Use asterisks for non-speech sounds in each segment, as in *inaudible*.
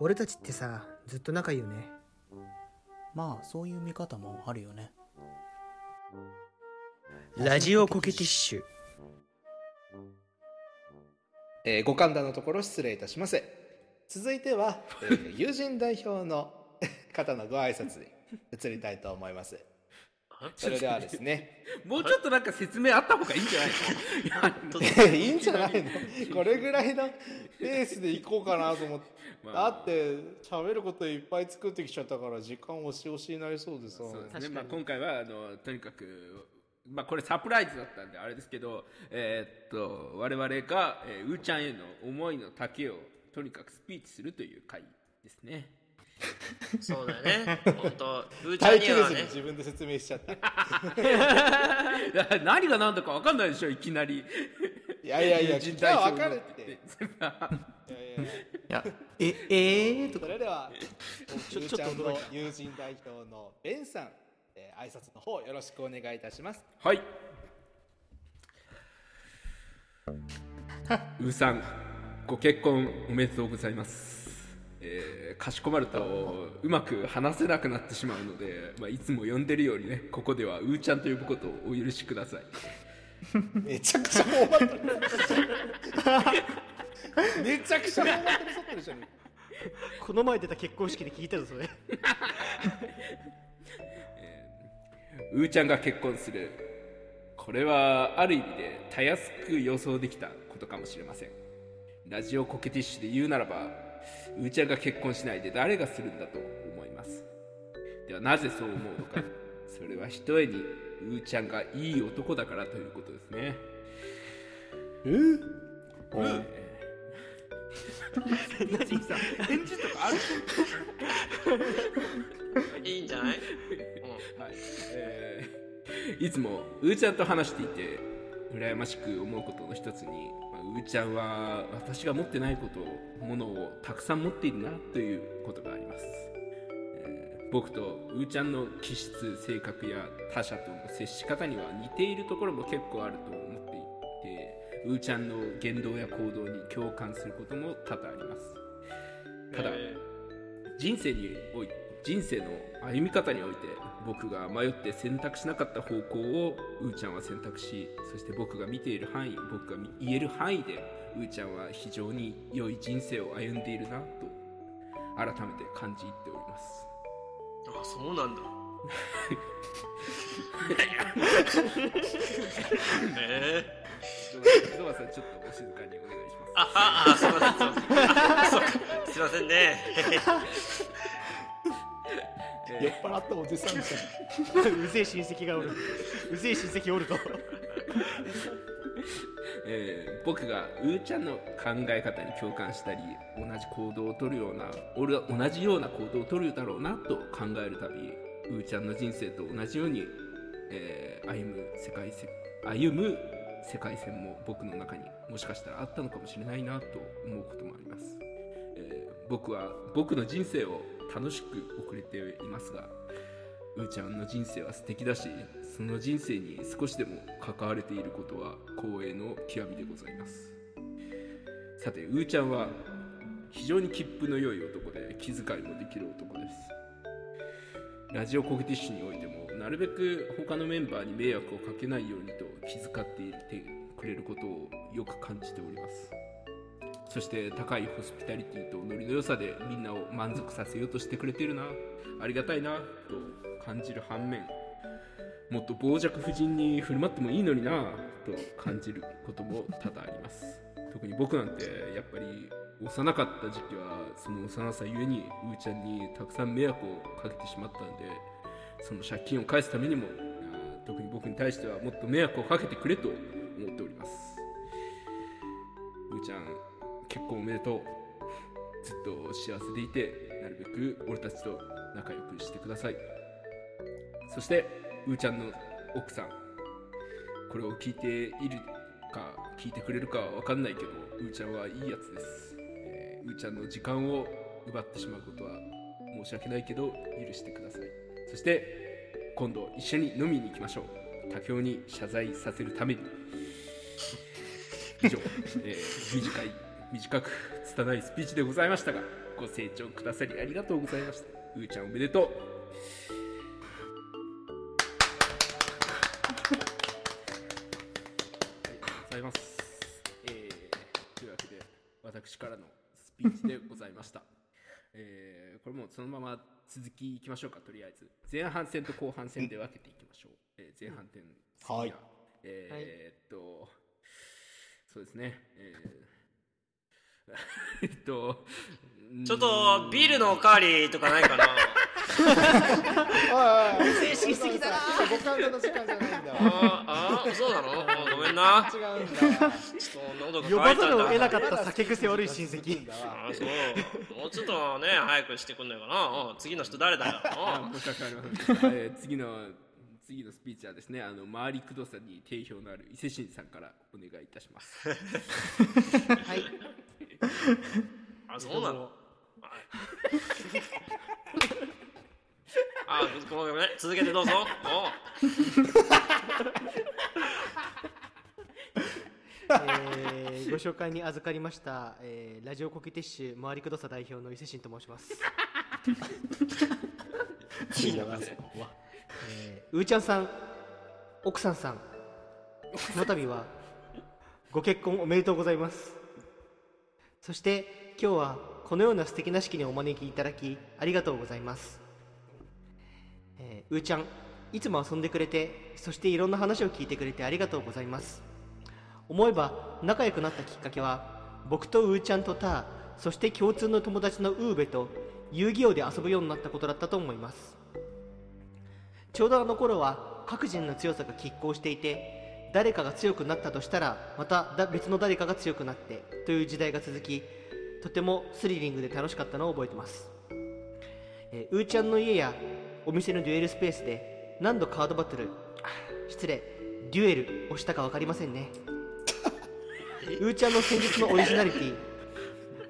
俺たちってさずっと仲いいよね。まあそういう見方もあるよね。ラジオコケティッシュ。えーご勘談のところ失礼いたします。続いては、えー友人代表の方のご挨拶に移りたいと思いますそれではですね。*laughs* もうちょっとなんか説明あった方がいいんじゃないの？*laughs* いいんじゃないの？これぐらいのペースでいこうかなと思って、*laughs* まあ。だって喋ることいっぱい作ってきちゃったから時間押し押しになりそうでさ。そうですね、まあ、今回はあのとにかく、まあ、これサプライズだったんであれですけど、えーっと我々が、えーうーちゃんへの思いの丈をとにかくスピーチするという回ですねそうだよね。本当、うーちゃんににはね、自分で説明しちゃった。い *laughs* や何が何だか分かんないでしょいきなり。いやいやいや *laughs* 聞きゃ分かるっって。て *laughs* いやいやいや。いやええー、とか。それではちょゆうちゃんの友人代表のベンさん、えー挨拶の方よろしくお願いいたします。はい。うーさん、ご結婚おめでとうございます。えーかしこまるとうまく話せなくなってしまうので、まあ、いつも呼んでるようにね、ここではうーちゃんと呼ぶことをお許しください。めちゃくちゃ頬張ってるめちゃくちゃ頬張ってるそってるじゃんこの前出た結婚式で聞いたぞそれうーちゃんが結婚する。これはある意味でたやすく予想できたことかもしれません。ラジオコケティッシュで言うならば、うーちゃんが結婚しないで誰がするんだと思います。ではなぜそう思うのか。それはひとえにうーちゃんがいい男だからということですね。何さ返事とかあるいいんじゃない？はい、えーいつもうーちゃんと話していて羨ましく思うことの一つに、まあ、うーちゃんは私が持ってないことをものをたくさん持っているなということがあります、えー僕とうーちゃんの気質性格や他者との接し方には似ているところも結構あると思っていてうーちゃんの言動や行動に共感することも多々あります。ただ、人生におい人生の歩み方において僕が迷って選択しなかった方向をうーちゃんは選択しそして僕が見ている範囲僕が見言える範囲でうーちゃんは非常に良い人生を歩んでいるなと改めて感じておりますあ、そうなんだ。*laughs* ええゾワさんちょっとお静かにお願いしますあ、あ、あ、すいません。すいませんね。酔ったおじさんじゃんうぜえ親戚がおる。うぜえ親戚おると *laughs* えー僕がうーちゃんの考え方に共感したり同じ行動をとるような俺は同じような行動をとるだろうなと考えるたびうーちゃんの人生と同じように、えー歩む世界線歩む世界線も僕の中にもしかしたらあったのかもしれないなと思うこともあります、えー僕は僕の人生を楽しく送れていますがうーちゃんの人生は素敵だしその人生に少しでも関われていることは光栄の極みでございます。さてうーちゃんは非常に切符の良い男で気遣いもできる男です。ラジオコケティッシュにおいてもなるべく他のメンバーに迷惑をかけないようにと気遣っていてくれることをよく感じております。そして高いホスピタリティとノリの良さでみんなを満足させようとしてくれてるな。ありがたいな。と感じる反面もっと傍若無人に振る舞ってもいいのにな。と感じることも多々あります。特に僕なんてやっぱり幼かった時期はその幼さゆえにうーちゃんにたくさん迷惑をかけてしまったんでその借金を返すためにも特に僕に対してはもっと迷惑をかけてくれと思っております。うーちゃん結婚おめでとう。ずっと幸せでいてなるべく俺たちと仲良くしてください。そしてうーちゃんの奥さん。これを聞いているか聞いてくれるかは分かんないけどうーちゃんはいいやつです、えーうーちゃんの時間を奪ってしまうことは申し訳ないけど許してください。そして今度一緒に飲みに行きましょう。武雄に謝罪させるために。以上、えー短い短く拙いスピーチでございましたがご清聴くださりありがとうございました。うーちゃんおめでとう。ございます、えーというわけで私からのスピーチでございました。*laughs* えーこれもうそのまま続きいきましょうかとりあえず。前半戦と後半戦で分けていきましょう、えー前半戦はい。えーっとそうですね。えー *laughs* えっとちょっとビールのおかわりとかないかな？おいおい正式すぎだな。今五感の時間じゃないんだわああそうなの？あごめんな。違うんだわちょっと喉が呼ばざるを得なかかった酒癖悪い親戚。あそう。もうちょっとね早くしてくんないかな。うん次の人誰だよ？次の次のスピーチはですねあの回りくどさに定評のある伊勢神さんからお願いいたします。はいあそうなの？はい。あごめんごめん続けてどうぞ。おえーご紹介に預かりました、えーラジオコキティッシュ回りくどさ代表の伊勢神と申します、えーうーちゃんさん奥さんさんこの度はご結婚おめでとうございますそして今日はこのような素敵な式にお招きいただきありがとうございます、えーうーちゃんいつも遊んでくれてそしていろんな話を聞いてくれてありがとうございます。思えば仲良くなったきっかけは僕とうーちゃんとターそして共通の友達のウーベと遊戯王で遊ぶようになったことだったと思います。ちょうどあの頃は各人の強さが拮抗していて誰かが強くなったとしたらまただ別の誰かが強くなってという時代が続きとてもスリリングで楽しかったのを覚えてます、えーうーちゃんの家やお店のデュエルスペースで何度カードバトルあ失礼デュエルをしたか分かりませんね。*laughs* うーちゃんの戦術のオリジナリティ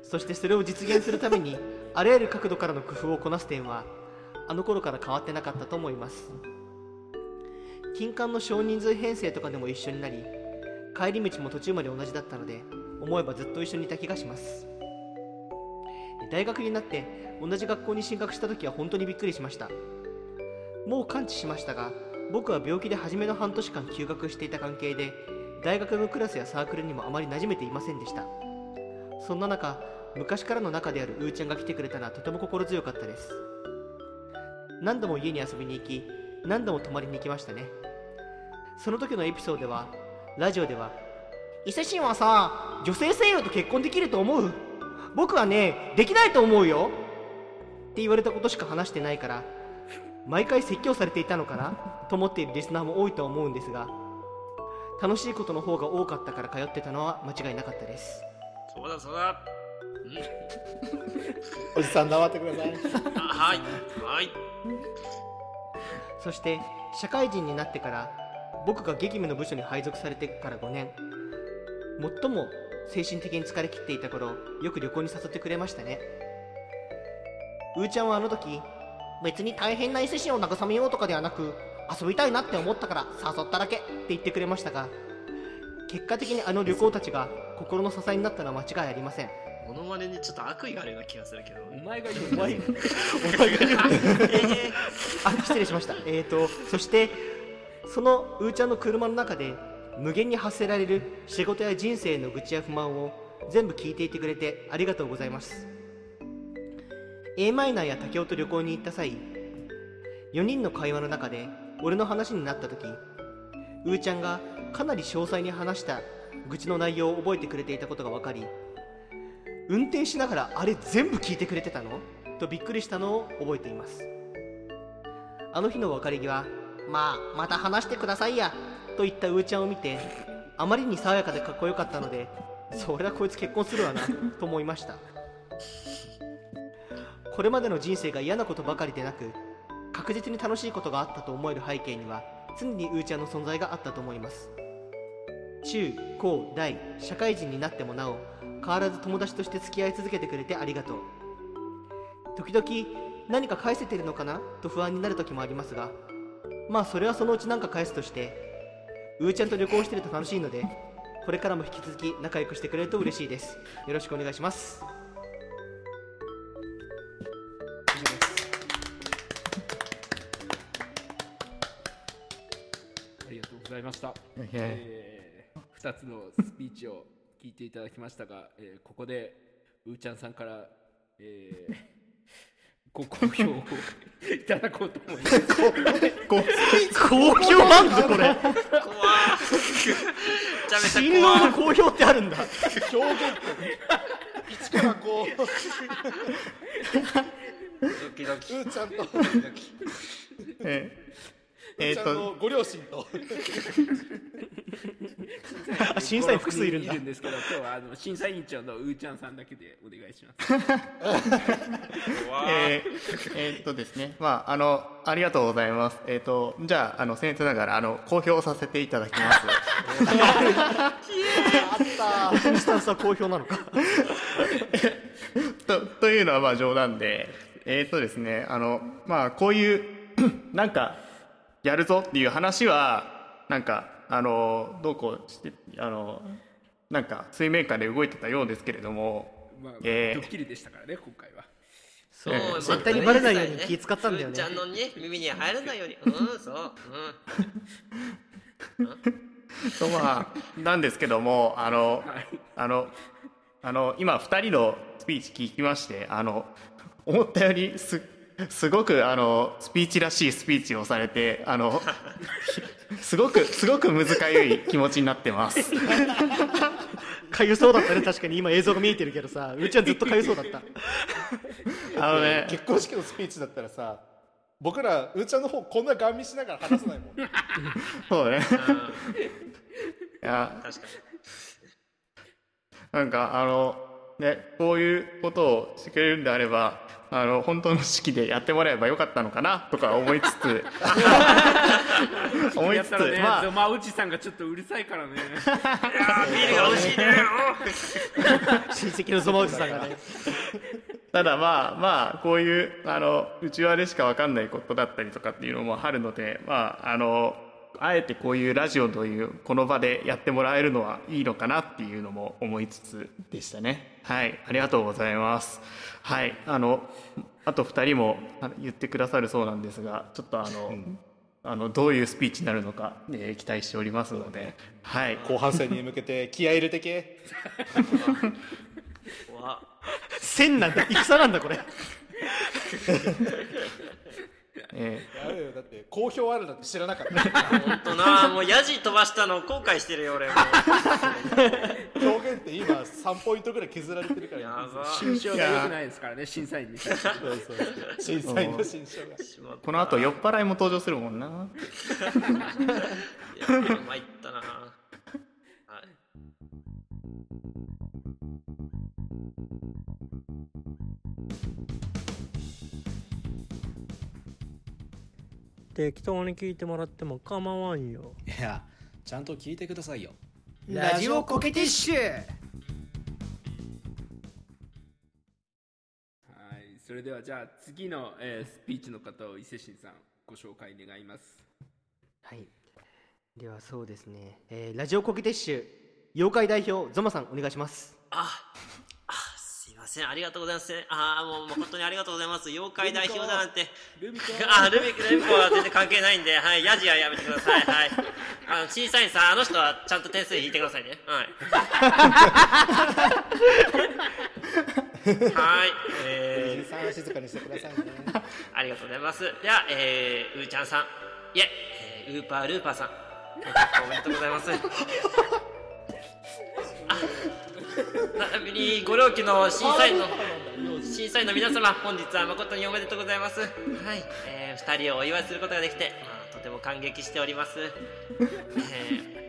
そしてそれを実現するためにあらゆる角度からの工夫をこなす点はあの頃から変わってなかったと思います金管の少人数編成とかでも一緒になり帰り道も途中まで同じだったので思えばずっと一緒にいた気がします。大学になって同じ学校に進学した時は本当にびっくりしました。もう完治しましたが僕は病気で初めの半年間休学していた関係で大学のクラスやサークルにもあまり馴染めていませんでした。そんな中昔からの仲であるうーちゃんが来てくれたのはとても心強かったです。何度も家に遊びに行き何度も泊まりに行きましたね。その時のエピソードではラジオでは伊勢神はさ女性声優と結婚できると思う？僕はねできないと思うよ。って言われたことしか話してないから毎回説教されていたのかな？と思っているリスナーも多いと思うんですが楽しいことの方が多かったから通ってたのは間違いなかったです。そうだそうだ。おじさん黙ってください。*laughs* あはい。はいそして社会人になってから僕が激務の部署に配属されてから5年最も精神的に疲れ切っていた頃よく旅行に誘ってくれましたね。うーちゃんはあの時別に大変な伊勢神を慰めようとかではなく遊びたいなって思ったから誘っただけって言ってくれましたが結果的にあの旅行たちが心の支えになったのは間違いありません。モノマネにちょっと悪意があるような気がするけど。お前が言う *laughs* お前がえあ失礼しました。えー。とそしてそのうーちゃんの車の中で無限に発せられる仕事や人生の愚痴や不満を全部聞いていてくれてありがとうございます。A マイナーや竹雄と旅行に行った際4人の会話の中で俺の話になった時うーちゃんがかなり詳細に話した愚痴の内容を覚えてくれていたことが分かり運転しながらあれ全部聞いてくれてたの？とびっくりしたのを覚えています。あの日の別れ際まあまた話してくださいやと言ったうーちゃんを見てあまりに爽やかでかっこよかったのでそりゃこいつ結婚するわなと思いました。これまでの人生が嫌なことばかりでなく確実に楽しいことがあったと思える背景には常にうーちゃんの存在があったと思います。中高大社会人になってもなお変わらず友達として付き合い続けてくれてありがとう。時々何か返せてるのかなと不安になる時もありますがまあそれはそのうち何か返すとしてうーちゃんと旅行してると楽しいのでこれからも引き続き仲良くしてくれると嬉しいです。よろしくお願いします。以上です。ありがとうございました。ええー、2つのスピーチを聞いていただきましたが、*laughs* えーここでうーちゃんさんから、えー *laughs* ご好評をいただこうと思います。好評なんだこれ新郎の好評ってあるんだ表現って1からこうドキドキうーちゃんとうええーちゃんのご両親とあ審査員複数いるんだいるんですけど、今日はあの審査委員長のうーちゃんさんだけでお願いします。*laughs* えーえーっとですね、まあ、あの、ありがとうございます。えーっと、じゃあ、あの、僭越ながら、あの、公表させていただきます。*laughs* このスタンスは好評なのか *laughs* と、というのは、まあ、冗談で、えーっとですね、あの、まあ、こういう、*clears throat* なんか、やるぞっていう話は、なんか、あの、どうこうして、あの、なんか、水面下で動いてたようですけれども、まあ、えードッキリでしたからね、今回は。そうえー絶対にバレないように気使ったんだよね。ちゃんのね耳に入らないように。うんそう。*laughs* そうまあ、なんですけども、あの、あの、あの、今、二人のスピーチ聞きまして、あの、思ったよりす、すごく、あの、スピーチらしいスピーチをされて、あの、*laughs* すごく、すごく難かゆい気持ちになってます。かゆそうだったね確かに。今映像が見えてるけどさうーちゃんずっとかゆそうだった。あのね、結婚式のスピーチだったらさ僕らうーちゃんの方こんなガン見しながら話さないもん。そうね。うんいや、確かなんか、あの、ね、こういうことをしてくれるんであれば、あの、本当の式でやってもらえばよかったのかな、とか思いつつ、思いつつ、やったらね、まあ。ゾ、マおじさんがちょっとうるさいからね。ビールが美味しいね。*laughs* 親戚のさんがね。*laughs* ただまあまあこういうあの内輪でしか分かんないことだったりとかっていうのもあるのでまああのあえてこういうラジオというこの場でやってもらえるのはいいのかなっていうのも思いつつでしたね。はい。ありがとうございます。はい。あのあと2人もあの言ってくださるそうなんですがちょっとあの、あのどういうスピーチになるのか、えー期待しておりますので、はい。後半戦に向けて気合い入れてけ。戦なんだ。戦なんだこれえやべよだって好評あるなんて知らなかった。ほんとなもうヤジ飛ばしたの後悔してるよ俺も。表現って今3ポイントぐらい削られてるから。やば。心象が良くないですからね、審査員に。そうそうそう。審査員の新章が。この後酔っ払いも登場するもんな。たいや参ったな。はい適当に聞いてもらっても構わんよ。いやちゃんと聞いてくださいよ。ラジオコケティッシュ。はい、それではじゃあ次の、えースピーチの方を伊勢神さんご紹介願います。はい。ではそうですね、えーラジオコケティッシュ妖怪代表ゾマさんお願いします。あません。ありがとうございます。ああもう本当にありがとうございます。妖怪代表だなんて。ルミあル。ミルミコは全然関係ないんで。はいヤジはやめてください。はい。あの審査員さんあの人はちゃんと点数引いてくださいね。はい。*laughs* はい。えーさん静かにしてくださいね。ありがとうございます。では、えー、うーちゃんさん、いえ、えー、ウーパールーパーさん、*laughs* おめでとうございます。あ、なみにご両家の審査員の審査員の皆様、*laughs* 本日は誠におめでとうございます。はい、えー、二人をお祝いすることができて、まあ、とても感激しております。えー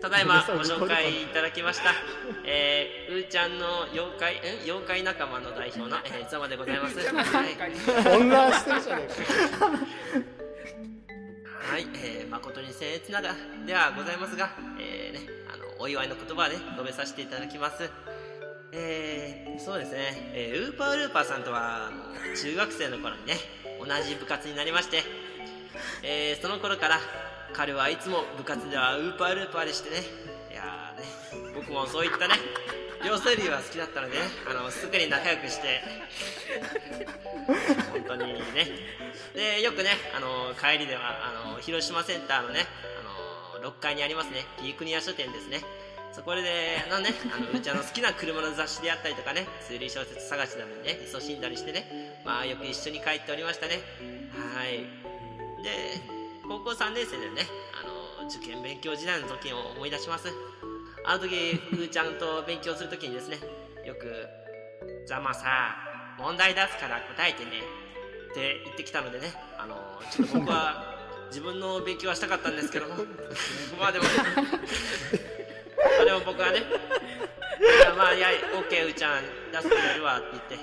ただいま *laughs* ご紹介いただきました、えー、うーちゃんの妖怪、ん妖怪仲間の代表の、えー、ざまでございます。*laughs* はい混乱してるじゃねえかはい、えー、誠に僭越ながらではございますが、えー、ね、お祝いの言葉をね、述べさせていただきます。えー、そうですね、えー、ウーパールーパーさんとは、中学生の頃にね、同じ部活になりまして、えー、その頃から、彼はいつも部活ではウーパールーパーでしてね。いやーね僕もそういったね両生類は好きだったのでねあのすぐに仲良くして本当にね。でよくねあの帰りではあの広島センターのね6階にありますね。ピークニア書店ですね。そこであのねあのうちあの好きな車の雑誌であったりとかね推理小説探しなどにね勤しんだりしてねまあよく一緒に帰っておりましたね。はい。で高校3年生でねあの受験勉強時代の時を思い出します。あの時うーちゃんと勉強する時にですねよく「ざまさ問題出すから答えてね」って言ってきたのでねあのちょっと僕は自分の勉強はしたかったんですけど。も *laughs* *laughs* まあでも。まあでも僕はね。まあいや OK うーちゃん出すからやるわって言って。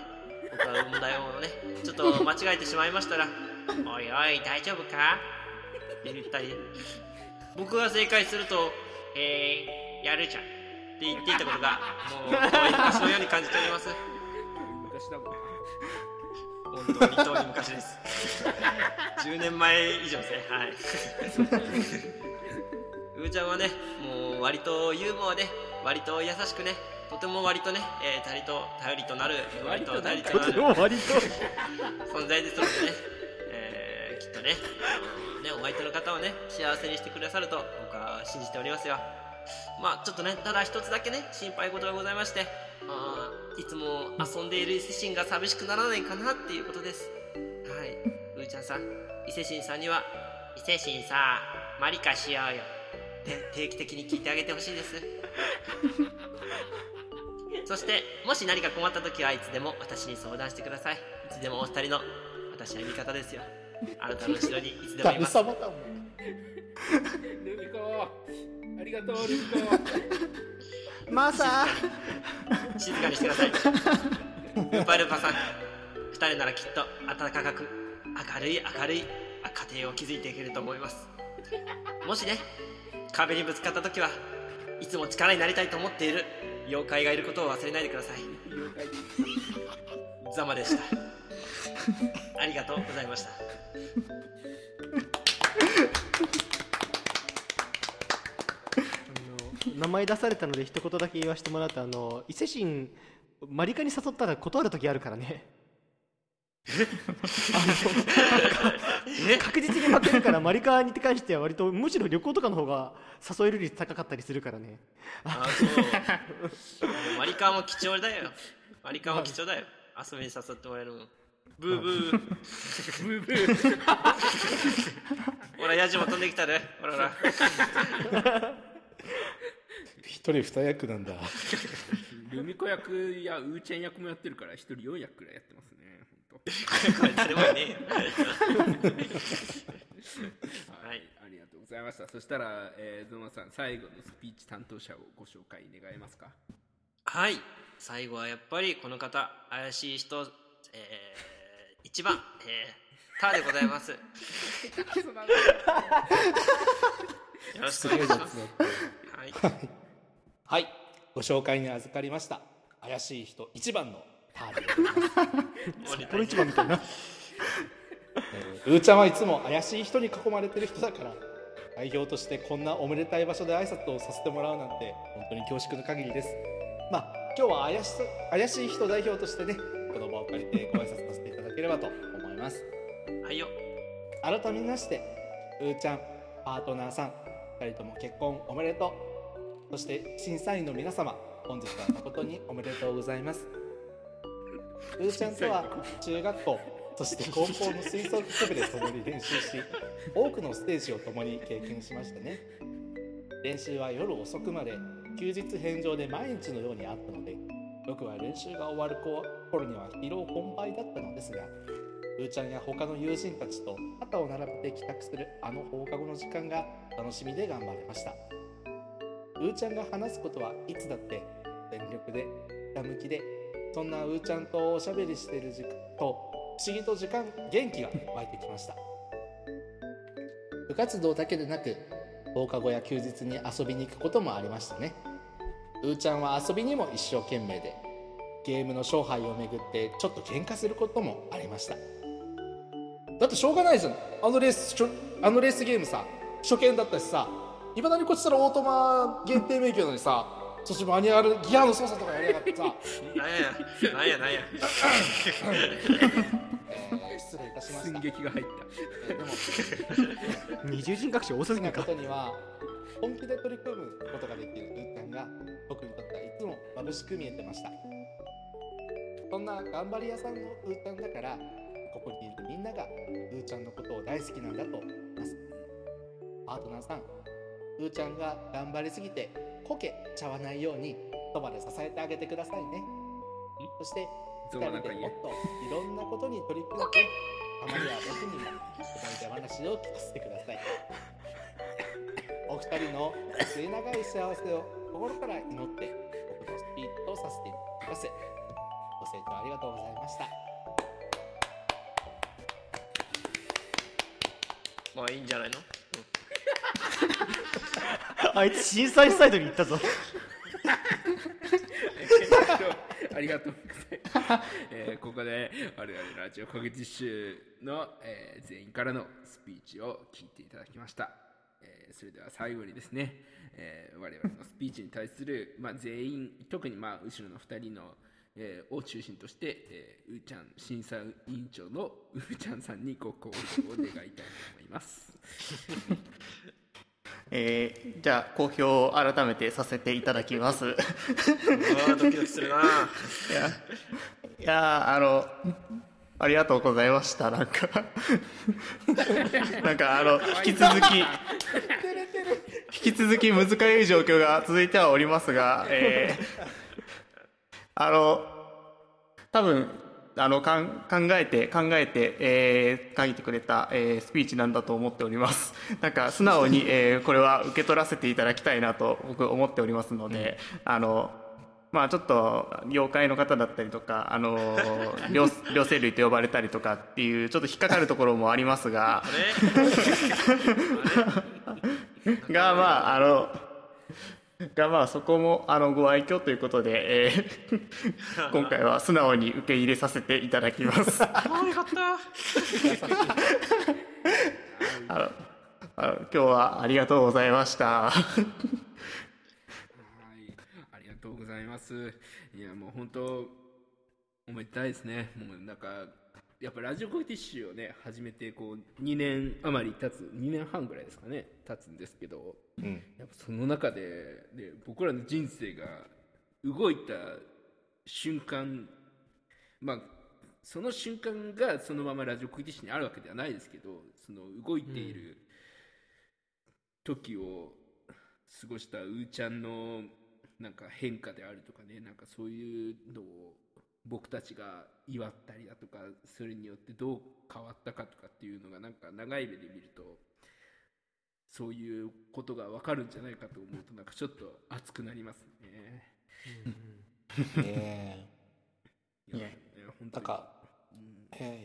僕は問題をねちょっと間違えてしまいましたら「おいおい大丈夫か?」って言ったり。僕が正解すると「えー、やるじゃん」って言っていたことがもう昔のように感じております。昔だもん。な本当に遠い昔です。*laughs* 10年前以上ですね。はい。うーちゃんはねもう割とユーモアで割と優しくねとても割とね、えー、頼りと頼りとなる割と頼りとなる割と。存在ですのでね、えーきっとねねお相手の方をね幸せにしてくださると僕は信じておりますよ。まあちょっとねただ一つだけね心配事がございましてあーいつも遊んでいる伊勢神が寂しくならないかなっていうことです。はい。うーちゃんさん。伊勢神さんには「伊勢神さマリカしようよ」って定期的に聞いてあげてほしいです。そしてもし何か困った時はいつでも私に相談してください。いつでもお二人の私は味方ですよ。あなたの後ろにいつでもいます。サボタンもルミコありがとうルミコマサ。静かにしてください。ルーパルパさん。二人ならきっと温かく明るい明るい家庭を築いていけると思います。もしね壁にぶつかった時はいつも力になりたいと思っている妖怪がいることを忘れないでください。ザマでした。ありがとうございましたあの名前出されたので一言だけ言わせてもらうとあの伊勢神マリカに誘ったら断る時あるからね。*laughs* 確実に負けるからマリカに関しては割とむしろ旅行とかの方が誘える率高かったりするからね。あそう。マリカーも貴重だよ。マリカーも貴重だよ。遊びに誘ってもらえるもん。ブーブー。ブーブー。*laughs* ほらヤジも飛んできたで。ほら。ほら一人二役なんだ。ルミコ役やウーちゃん役もやってるから一人4役くらいやってますね本これ誰もいねえよ。当。はいありがとうございました。そしたら、えー、ゾマさん最後のスピーチ担当者をご紹介願えますか？はい。最後はやっぱりこの方怪しい人えー、一番えー、ターでございます。*laughs* よろしくお願いします。はいはい。ご紹介に預かりました。怪しい人一番のターでございますこの一番みたいな。えーうーちゃんはいつも怪しい人に囲まれてる人だから代表としてこんなおめでたい場所で挨拶をさせてもらうなんて本当に恐縮の限りです。まあ今日は怪し怪しい人代表としてねこの場を借りてご挨拶させていただければと思います。はいよ。改めましてうーちゃんパートナーさん2人とも結婚おめでとうそして審査員の皆様本日は誠におめでとうございます。うーちゃんとは中学校そして高校の吹奏楽部で共に練習し多くのステージを共に経験しましたね。練習は夜遅くまで休日返上で毎日のようにあったので僕は練習が終わる頃には疲労困憊だったのですがうーちゃんや他の友人たちと肩を並べて帰宅するあの放課後の時間が楽しみで頑張れましたうーちゃんが話すことはいつだって全力でひたむきでそんなうーちゃんとおしゃべりしてる時間と不思議と時間元気が湧いてきました。部活動だけでなく放課後や休日に遊びに行くこともありましたね。うーちゃんは遊びにも一生懸命でゲームの勝敗をめぐってちょっと喧嘩することもありました。だってしょうがないじゃん。あのレースあのレースゲームさ初見だったしさいまだにこっちたらオートマ限定免許なのにさそしてマニュアルギアの操作とかやりやがってさ、なんやなんやなんや。えー失礼いたしました。寸劇が入っえーでも二重人格者多すぎなるか。ことには本気で取り組むことができるうーちゃんが僕にとってはいつも眩しく見えてました。そんな頑張り屋さんのうーちゃんだからここにいるみんながうーちゃんのことを大好きなんだと思います。パートナーさんうーちゃんが頑張りすぎてこけちゃわないようにそばで支えてあげてくださいね。そしてゾ二ウはなんか言え人でもっといろんなことに取り組んでたまには僕にも思い出話を聞かせてください。お二人の末永い幸せを心から祈って僕のスピーチとさせていただきます。ご清聴ありがとうございました。まあいいんじゃないの？*laughs* あいつ震災サイドに行ったぞ *laughs* ありがとうございます。えーここで我々ラジオコグティッシュの、えー全員からのスピーチを聞いていただきました。えーそれでは最後にですね、えー我々のスピーチに対する、*laughs* まあ、全員、特にまあ後ろの2人の、えーを中心として、えーうーちゃん審査委員長のうーちゃんさんにご講義を願いたいと思います。えーじゃあ公表を改めてさせていただきます。ドキドキするないやいやあのありがとうございました。なんか。なんかあの引き続き引き続き難しい状況が続いてはおりますが、えーあの多分あの考えて考えて、えー書いてくれた、えースピーチなんだと思っております。*laughs* なんか素直に、えーこれは受け取らせていただきたいなと僕思っておりますので、あのまあちょっと妖怪の方だったりとかあの *laughs* 両両生類と呼ばれたりとかっていうちょっと引っかかるところもありますが。*laughs* がまああのがまあそこもあのご愛嬌ということで、えー *laughs* 今回は素直に受け入れさせていただきます。あーよかった *laughs* あのあの今日はありがとうございました。はい、ありがとうございます。いや、もう本当、おめでたいですね。もうなんか、やっぱラジオコイティッシュをね、始めて、こう、2年余り経つ、2年半ぐらいですかね、経つんですけど、うん。やっぱその中で、ね、僕らの人生が動いた瞬間、まあ、その瞬間がそのままラジオコイティッシュにあるわけではないですけど、その動いている時を過ごしたうーちゃんのなんか変化であるとかね、なんかそういうのを僕たちが祝ったりだとか、それによってどう変わったかとかっていうのがなんか長い目で見ると、そういうことがわかるんじゃないかと思うと、なんかちょっと熱くなりますね。ねいや、いやいや本当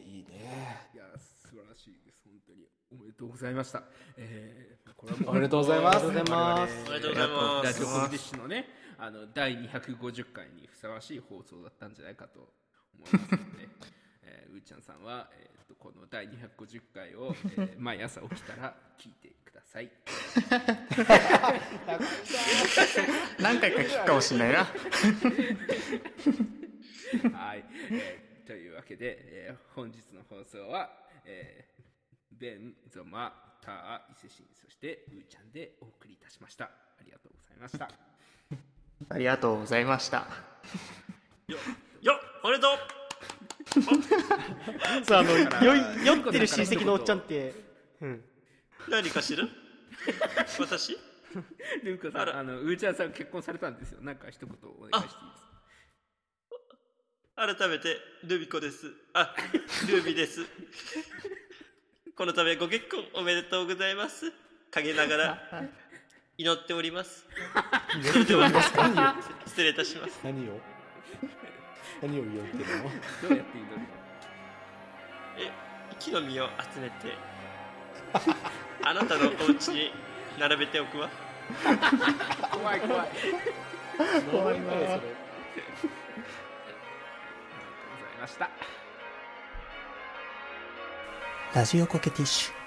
いいねいや、素晴らしいです。本当に。おめでとうございました。えおめでとうございますありがとうございますおめでとうございますラジオコミディッシュのね、あの、第250回にふさわしい放送だったんじゃないかと思いますので、えーうーちゃんさんは、えーとこの第250回を、えー *laughs* 毎朝起きたら聞いてください。何回か聞くかもしれないな。はい、えーというわけで、えー本日の放送は、えーベン、ゾマ、ター、伊勢神、そしてうーちゃんでお送りいたしました。ありがとうございました。ありがとうございました。よよおめでとうさああの酔い酔ってる親戚のおっちゃんって。うん。何か知る？私？ルーカさん、あら。あの、うーちゃんさん結婚されたんですよ。なんか一言お願いしていいですか？改めてルビコです。あルビですこの度ご結婚おめでとうございます。陰ながら *laughs* 祈っております。それでは失礼いたします。何を？何を言ってるの？どうやって祈るの？え木の実を集めて *laughs* あなたのお家に並べておくわ。怖い怖い。ありがとう怖いなそれ。ございました。ラジオコケティッシュ。